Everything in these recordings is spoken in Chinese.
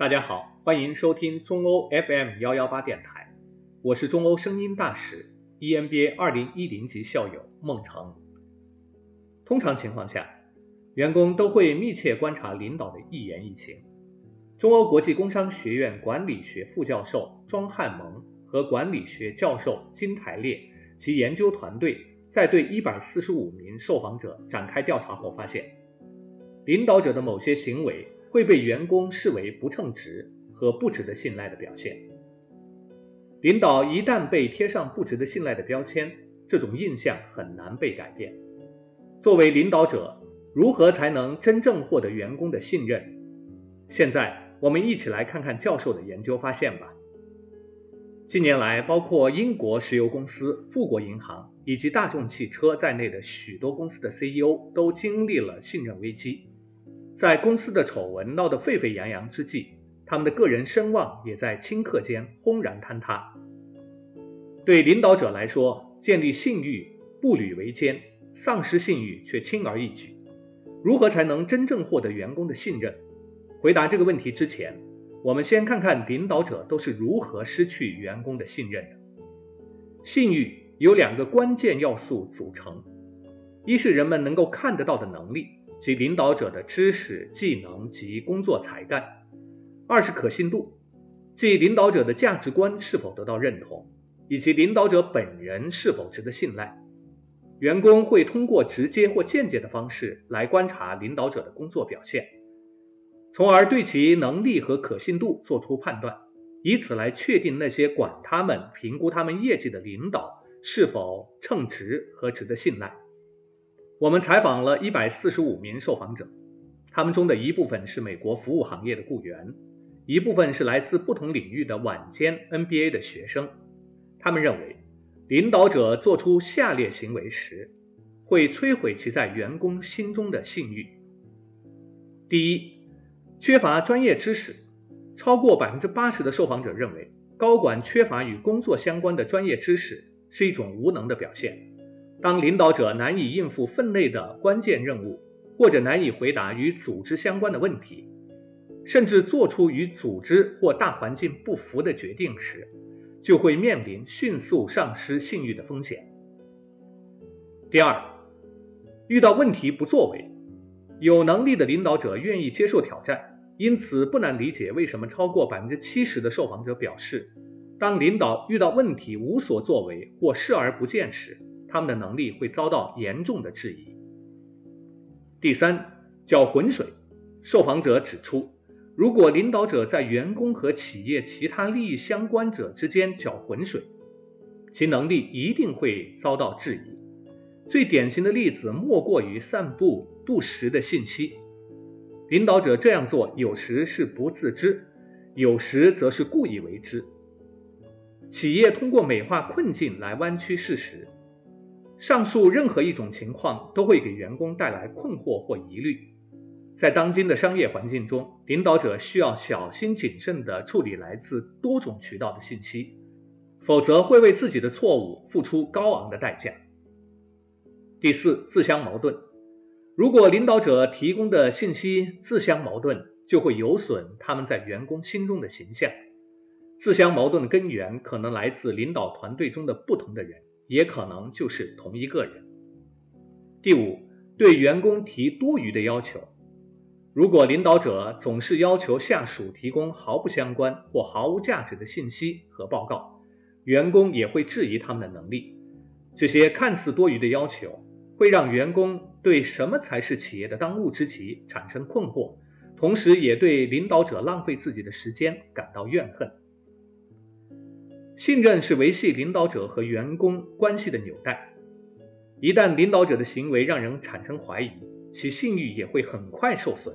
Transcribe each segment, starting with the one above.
大家好，欢迎收听中欧 FM 幺幺八电台，我是中欧声音大使 EMBA 二零一零级校友孟成。通常情况下，员工都会密切观察领导的一言一行。中欧国际工商学院管理学副教授庄汉蒙和管理学教授金台烈及研究团队在对一百四十五名受访者展开调查后发现，领导者的某些行为。会被员工视为不称职和不值得信赖的表现。领导一旦被贴上不值得信赖的标签，这种印象很难被改变。作为领导者，如何才能真正获得员工的信任？现在我们一起来看看教授的研究发现吧。近年来，包括英国石油公司、富国银行以及大众汽车在内的许多公司的 CEO 都经历了信任危机。在公司的丑闻闹得沸沸扬扬之际，他们的个人声望也在顷刻间轰然坍塌。对领导者来说，建立信誉步履维艰，丧失信誉却轻而易举。如何才能真正获得员工的信任？回答这个问题之前，我们先看看领导者都是如何失去员工的信任的。信誉由两个关键要素组成：一是人们能够看得到的能力。及领导者的知识、技能及工作才干；二是可信度，即领导者的价值观是否得到认同，以及领导者本人是否值得信赖。员工会通过直接或间接的方式来观察领导者的工作表现，从而对其能力和可信度做出判断，以此来确定那些管他们、评估他们业绩的领导是否称职和值得信赖。我们采访了一百四十五名受访者，他们中的一部分是美国服务行业的雇员，一部分是来自不同领域的晚间 NBA 的学生。他们认为，领导者做出下列行为时，会摧毁其在员工心中的信誉。第一，缺乏专业知识。超过百分之八十的受访者认为，高管缺乏与工作相关的专业知识是一种无能的表现。当领导者难以应付分内的关键任务，或者难以回答与组织相关的问题，甚至做出与组织或大环境不符的决定时，就会面临迅速丧失信誉的风险。第二，遇到问题不作为。有能力的领导者愿意接受挑战，因此不难理解为什么超过百分之七十的受访者表示，当领导遇到问题无所作为或视而不见时。他们的能力会遭到严重的质疑。第三，搅浑水。受访者指出，如果领导者在员工和企业其他利益相关者之间搅浑水，其能力一定会遭到质疑。最典型的例子莫过于散布不实的信息。领导者这样做，有时是不自知，有时则是故意为之。企业通过美化困境来弯曲事实。上述任何一种情况都会给员工带来困惑或疑虑。在当今的商业环境中，领导者需要小心谨慎地处理来自多种渠道的信息，否则会为自己的错误付出高昂的代价。第四，自相矛盾。如果领导者提供的信息自相矛盾，就会有损他们在员工心中的形象。自相矛盾的根源可能来自领导团队中的不同的人。也可能就是同一个人。第五，对员工提多余的要求。如果领导者总是要求下属提供毫不相关或毫无价值的信息和报告，员工也会质疑他们的能力。这些看似多余的要求，会让员工对什么才是企业的当务之急产生困惑，同时也对领导者浪费自己的时间感到怨恨。信任是维系领导者和员工关系的纽带。一旦领导者的行为让人产生怀疑，其信誉也会很快受损。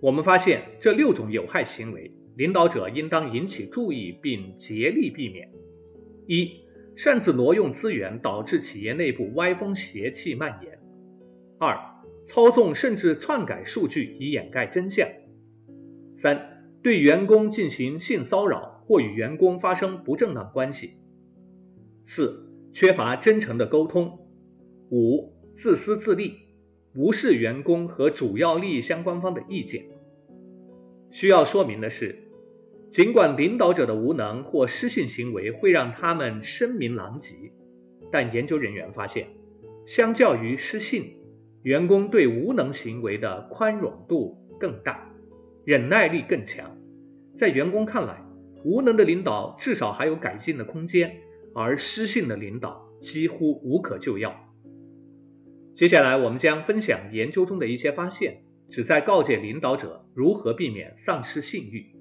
我们发现这六种有害行为，领导者应当引起注意并竭力避免：一、擅自挪用资源，导致企业内部歪风邪气蔓延；二、操纵甚至篡改数据以掩盖真相；三、对员工进行性骚扰。或与员工发生不正当关系。四、缺乏真诚的沟通。五、自私自利，无视员工和主要利益相关方的意见。需要说明的是，尽管领导者的无能或失信行为会让他们声名狼藉，但研究人员发现，相较于失信，员工对无能行为的宽容度更大，忍耐力更强。在员工看来，无能的领导至少还有改进的空间，而失信的领导几乎无可救药。接下来，我们将分享研究中的一些发现，旨在告诫领导者如何避免丧失信誉，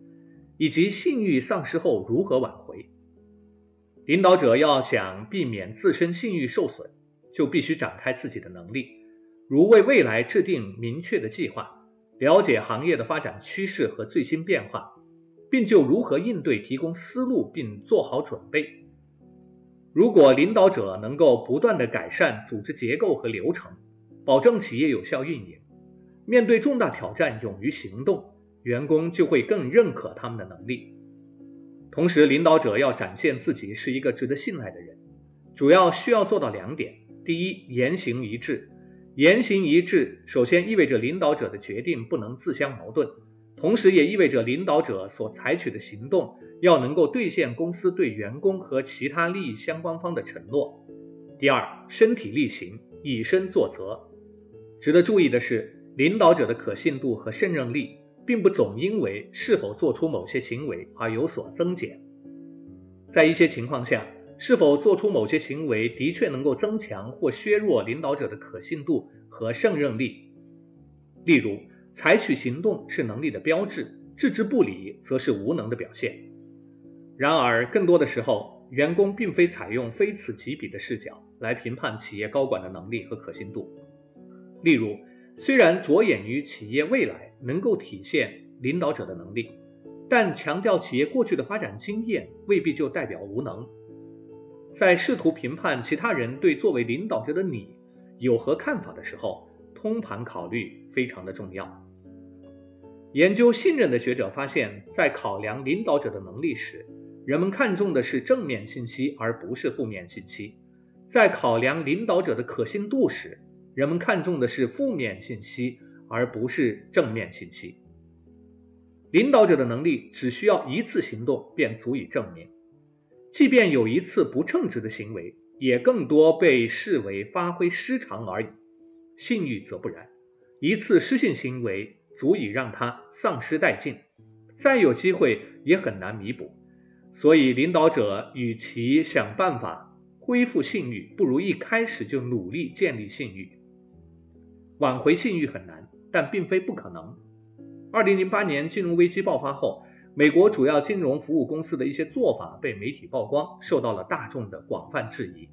以及信誉丧失后如何挽回。领导者要想避免自身信誉受损，就必须展开自己的能力，如为未来制定明确的计划，了解行业的发展趋势和最新变化。并就如何应对提供思路，并做好准备。如果领导者能够不断的改善组织结构和流程，保证企业有效运营，面对重大挑战勇于行动，员工就会更认可他们的能力。同时，领导者要展现自己是一个值得信赖的人，主要需要做到两点：第一，言行一致。言行一致首先意味着领导者的决定不能自相矛盾。同时也意味着领导者所采取的行动要能够兑现公司对员工和其他利益相关方的承诺。第二，身体力行，以身作则。值得注意的是，领导者的可信度和胜任力并不总因为是否做出某些行为而有所增减。在一些情况下，是否做出某些行为的确能够增强或削弱领导者的可信度和胜任力。例如，采取行动是能力的标志，置之不理则是无能的表现。然而，更多的时候，员工并非采用非此即彼的视角来评判企业高管的能力和可信度。例如，虽然着眼于企业未来能够体现领导者的能力，但强调企业过去的发展经验未必就代表无能。在试图评判其他人对作为领导者的你有何看法的时候，通盘考虑非常的重要。研究信任的学者发现，在考量领导者的能力时，人们看重的是正面信息而不是负面信息；在考量领导者的可信度时，人们看重的是负面信息而不是正面信息。领导者的能力只需要一次行动便足以证明，即便有一次不称职的行为，也更多被视为发挥失常而已。信誉则不然，一次失信行为。足以让他丧失殆尽，再有机会也很难弥补。所以，领导者与其想办法恢复信誉，不如一开始就努力建立信誉。挽回信誉很难，但并非不可能。二零零八年金融危机爆发后，美国主要金融服务公司的一些做法被媒体曝光，受到了大众的广泛质疑。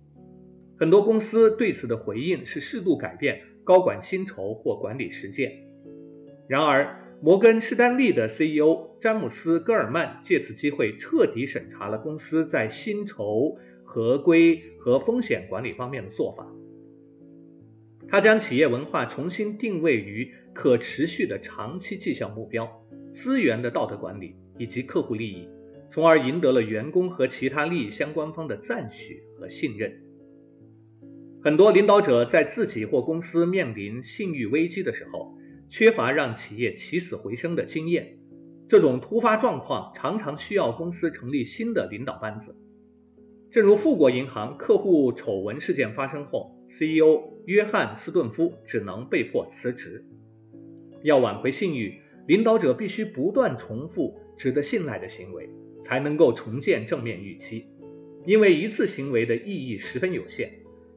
很多公司对此的回应是适度改变高管薪酬或管理实践。然而，摩根士丹利的 CEO 詹姆斯·戈尔曼借此机会彻底审查了公司在薪酬、合规和风险管理方面的做法。他将企业文化重新定位于可持续的长期绩效目标、资源的道德管理以及客户利益，从而赢得了员工和其他利益相关方的赞许和信任。很多领导者在自己或公司面临信誉危机的时候，缺乏让企业起死回生的经验，这种突发状况常常需要公司成立新的领导班子。正如富国银行客户丑闻事件发生后，CEO 约翰斯顿夫只能被迫辞职。要挽回信誉，领导者必须不断重复值得信赖的行为，才能够重建正面预期。因为一次行为的意义十分有限，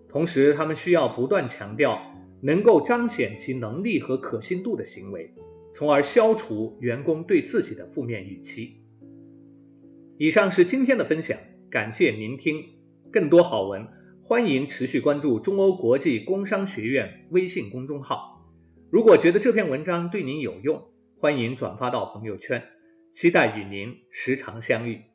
同时他们需要不断强调。能够彰显其能力和可信度的行为，从而消除员工对自己的负面预期。以上是今天的分享，感谢聆听。更多好文，欢迎持续关注中欧国际工商学院微信公众号。如果觉得这篇文章对您有用，欢迎转发到朋友圈。期待与您时常相遇。